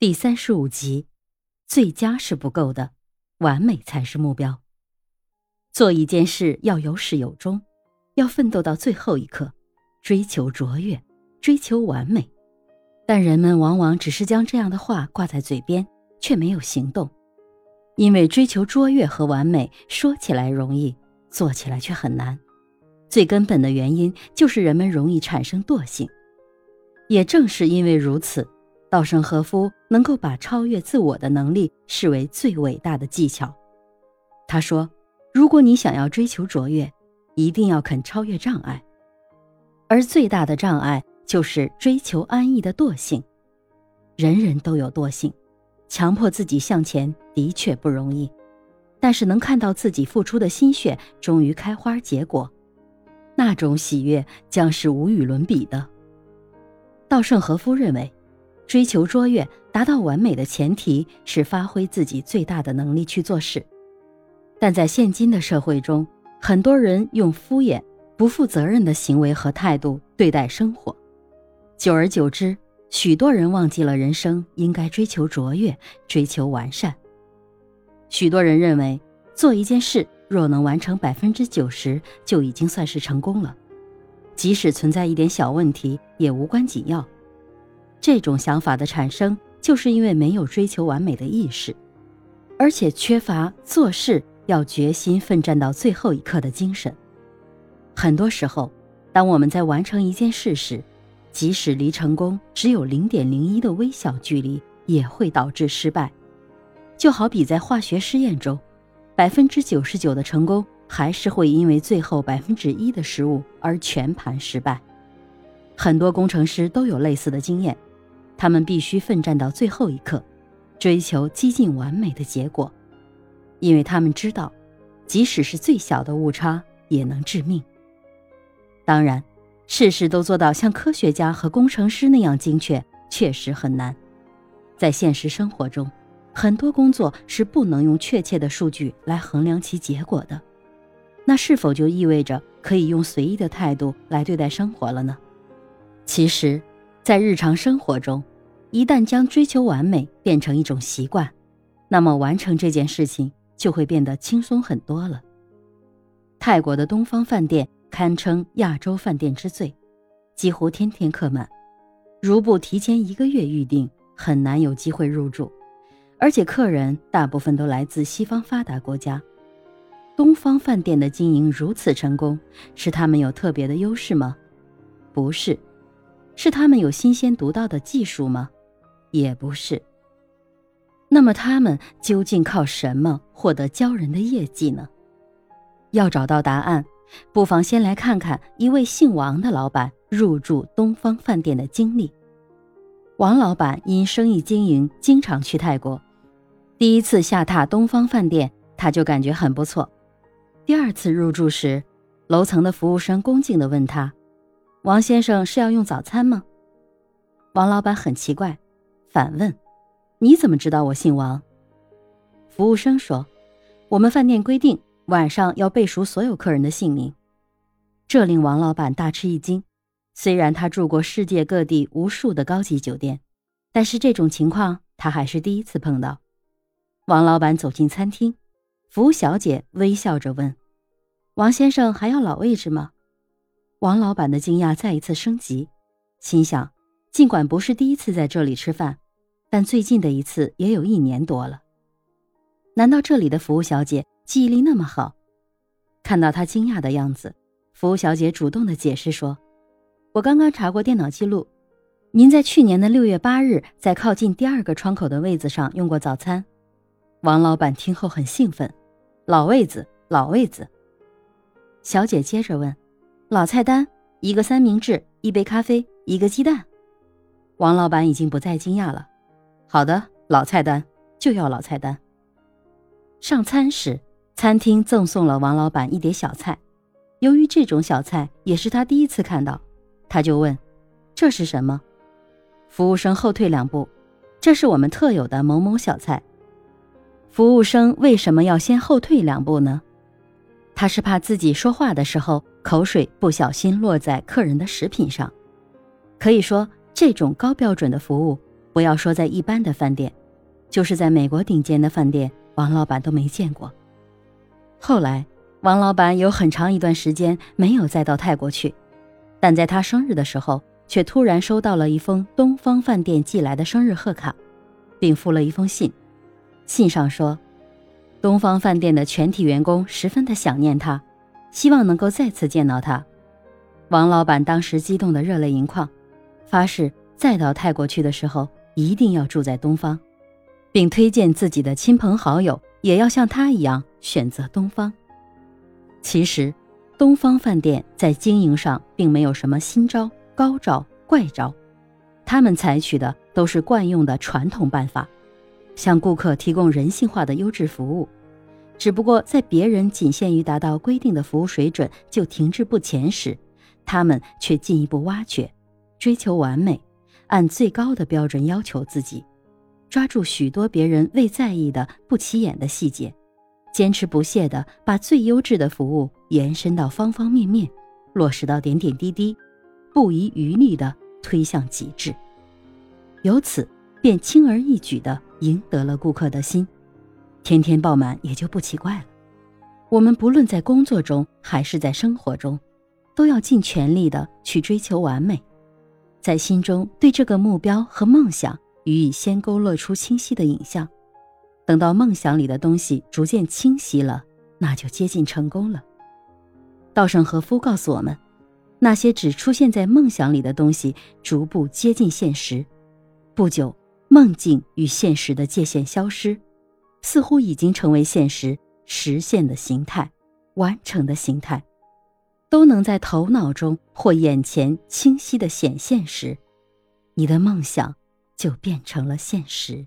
第三十五集，最佳是不够的，完美才是目标。做一件事要有始有终，要奋斗到最后一刻，追求卓越，追求完美。但人们往往只是将这样的话挂在嘴边，却没有行动。因为追求卓越和完美说起来容易，做起来却很难。最根本的原因就是人们容易产生惰性。也正是因为如此。稻盛和夫能够把超越自我的能力视为最伟大的技巧。他说：“如果你想要追求卓越，一定要肯超越障碍，而最大的障碍就是追求安逸的惰性。人人都有惰性，强迫自己向前的确不容易，但是能看到自己付出的心血终于开花结果，那种喜悦将是无与伦比的。”稻盛和夫认为。追求卓越、达到完美的前提是发挥自己最大的能力去做事，但在现今的社会中，很多人用敷衍、不负责任的行为和态度对待生活，久而久之，许多人忘记了人生应该追求卓越、追求完善。许多人认为，做一件事若能完成百分之九十，就已经算是成功了，即使存在一点小问题，也无关紧要。这种想法的产生，就是因为没有追求完美的意识，而且缺乏做事要决心奋战到最后一刻的精神。很多时候，当我们在完成一件事时，即使离成功只有零点零一的微小距离，也会导致失败。就好比在化学试验中，百分之九十九的成功，还是会因为最后百分之一的失误而全盘失败。很多工程师都有类似的经验。他们必须奋战到最后一刻，追求接近完美的结果，因为他们知道，即使是最小的误差也能致命。当然，事事都做到像科学家和工程师那样精确，确实很难。在现实生活中，很多工作是不能用确切的数据来衡量其结果的。那是否就意味着可以用随意的态度来对待生活了呢？其实。在日常生活中，一旦将追求完美变成一种习惯，那么完成这件事情就会变得轻松很多了。泰国的东方饭店堪称亚洲饭店之最，几乎天天客满，如不提前一个月预订，很难有机会入住。而且客人大部分都来自西方发达国家。东方饭店的经营如此成功，是他们有特别的优势吗？不是。是他们有新鲜独到的技术吗？也不是。那么他们究竟靠什么获得骄人的业绩呢？要找到答案，不妨先来看看一位姓王的老板入住东方饭店的经历。王老板因生意经营，经常去泰国。第一次下榻东方饭店，他就感觉很不错。第二次入住时，楼层的服务生恭敬地问他。王先生是要用早餐吗？王老板很奇怪，反问：“你怎么知道我姓王？”服务生说：“我们饭店规定晚上要背熟所有客人的姓名。”这令王老板大吃一惊。虽然他住过世界各地无数的高级酒店，但是这种情况他还是第一次碰到。王老板走进餐厅，服务小姐微笑着问：“王先生还要老位置吗？”王老板的惊讶再一次升级，心想：尽管不是第一次在这里吃饭，但最近的一次也有一年多了。难道这里的服务小姐记忆力那么好？看到他惊讶的样子，服务小姐主动的解释说：“我刚刚查过电脑记录，您在去年的六月八日在靠近第二个窗口的位子上用过早餐。”王老板听后很兴奋：“老位子，老位子。”小姐接着问。老菜单，一个三明治，一杯咖啡，一个鸡蛋。王老板已经不再惊讶了。好的，老菜单就要老菜单。上餐时，餐厅赠送了王老板一碟小菜。由于这种小菜也是他第一次看到，他就问：“这是什么？”服务生后退两步：“这是我们特有的某某小菜。”服务生为什么要先后退两步呢？他是怕自己说话的时候口水不小心落在客人的食品上。可以说，这种高标准的服务不要说在一般的饭店，就是在美国顶尖的饭店，王老板都没见过。后来，王老板有很长一段时间没有再到泰国去，但在他生日的时候，却突然收到了一封东方饭店寄来的生日贺卡，并附了一封信。信上说，东方饭店的全体员工十分的想念他，希望能够再次见到他。王老板当时激动得热泪盈眶，发誓再到泰国去的时候一定要住在东方，并推荐自己的亲朋好友也要像他一样选择东方。其实，东方饭店在经营上并没有什么新招、高招、怪招，他们采取的都是惯用的传统办法，向顾客提供人性化的优质服务，只不过在别人仅限于达到规定的服务水准就停滞不前时。他们却进一步挖掘，追求完美，按最高的标准要求自己，抓住许多别人未在意的不起眼的细节，坚持不懈地把最优质的服务延伸到方方面面，落实到点点滴滴，不遗余力地推向极致。由此便轻而易举地赢得了顾客的心，天天爆满也就不奇怪了。我们不论在工作中还是在生活中。都要尽全力的去追求完美，在心中对这个目标和梦想予以先勾勒出清晰的影像。等到梦想里的东西逐渐清晰了，那就接近成功了。稻盛和夫告诉我们，那些只出现在梦想里的东西，逐步接近现实。不久，梦境与现实的界限消失，似乎已经成为现实实现的形态，完成的形态。都能在头脑中或眼前清晰的显现时，你的梦想就变成了现实。